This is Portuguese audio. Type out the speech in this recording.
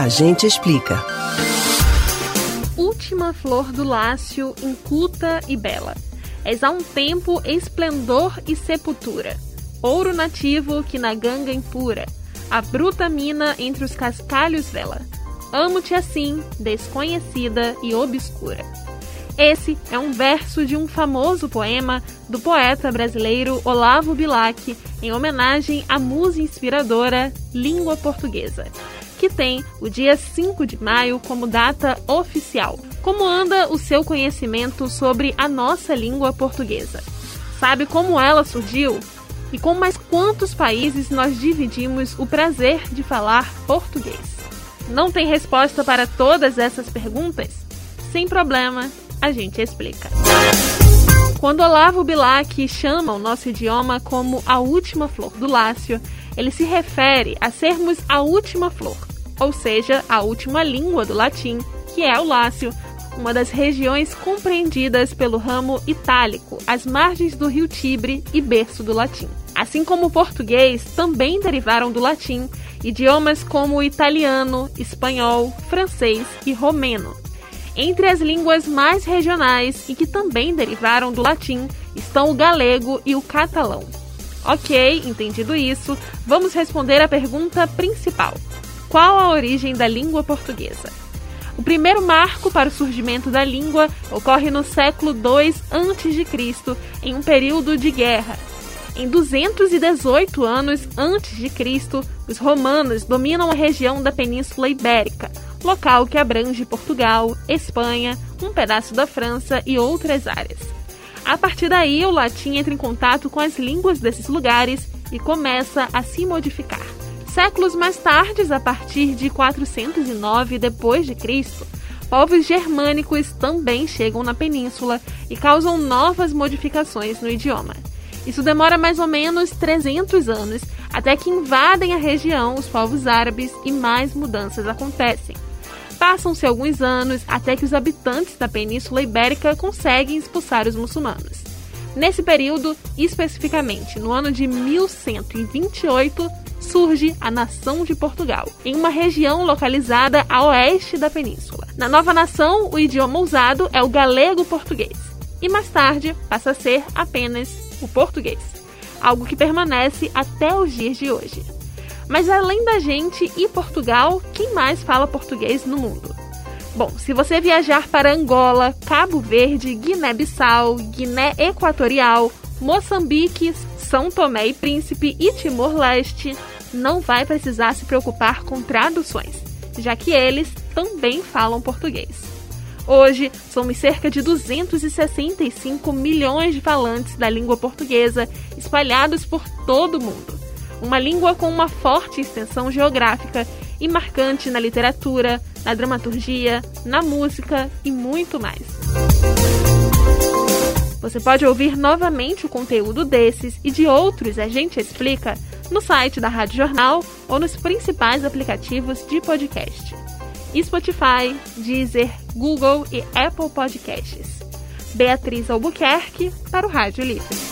A gente explica. Última flor do Lácio, inculta e bela. És a um tempo esplendor e sepultura. Ouro nativo que na ganga impura. A bruta mina entre os cascalhos vela. Amo-te assim, desconhecida e obscura. Esse é um verso de um famoso poema do poeta brasileiro Olavo Bilac, em homenagem à musa inspiradora língua portuguesa, que tem o dia 5 de maio como data oficial. Como anda o seu conhecimento sobre a nossa língua portuguesa? Sabe como ela surgiu? E com mais quantos países nós dividimos o prazer de falar português? Não tem resposta para todas essas perguntas? Sem problema, a gente explica. Quando Olavo Bilac chama o nosso idioma como a última flor do Lácio, ele se refere a sermos a última flor, ou seja, a última língua do latim, que é o Lácio, uma das regiões compreendidas pelo ramo itálico, às margens do rio Tibre e berço do latim. Assim como o português, também derivaram do latim idiomas como o italiano, espanhol, francês e romeno. Entre as línguas mais regionais e que também derivaram do latim estão o galego e o catalão. Ok, entendido isso, vamos responder a pergunta principal: qual a origem da língua portuguesa? O primeiro marco para o surgimento da língua ocorre no século II a.C., em um período de guerra. Em 218 anos antes de Cristo, os romanos dominam a região da Península Ibérica, local que abrange Portugal, Espanha, um pedaço da França e outras áreas. A partir daí, o latim entra em contato com as línguas desses lugares e começa a se modificar. Séculos mais tarde, a partir de 409 d.C., povos germânicos também chegam na península e causam novas modificações no idioma. Isso demora mais ou menos 300 anos, até que invadem a região os povos árabes e mais mudanças acontecem. Passam-se alguns anos até que os habitantes da Península Ibérica conseguem expulsar os muçulmanos. Nesse período, especificamente no ano de 1128, surge a nação de Portugal, em uma região localizada a oeste da península. Na nova nação, o idioma usado é o galego-português, e mais tarde passa a ser apenas o português, algo que permanece até os dias de hoje. Mas além da gente e Portugal, quem mais fala português no mundo? Bom, se você viajar para Angola, Cabo Verde, Guiné-Bissau, Guiné Equatorial, Moçambique, São Tomé e Príncipe e Timor-Leste, não vai precisar se preocupar com traduções, já que eles também falam português. Hoje, somos cerca de 265 milhões de falantes da língua portuguesa espalhados por todo o mundo. Uma língua com uma forte extensão geográfica e marcante na literatura, na dramaturgia, na música e muito mais. Você pode ouvir novamente o conteúdo desses e de outros A Gente Explica no site da Rádio Jornal ou nos principais aplicativos de podcast. Spotify, Deezer, Google e Apple Podcasts. Beatriz Albuquerque para o Rádio Livre.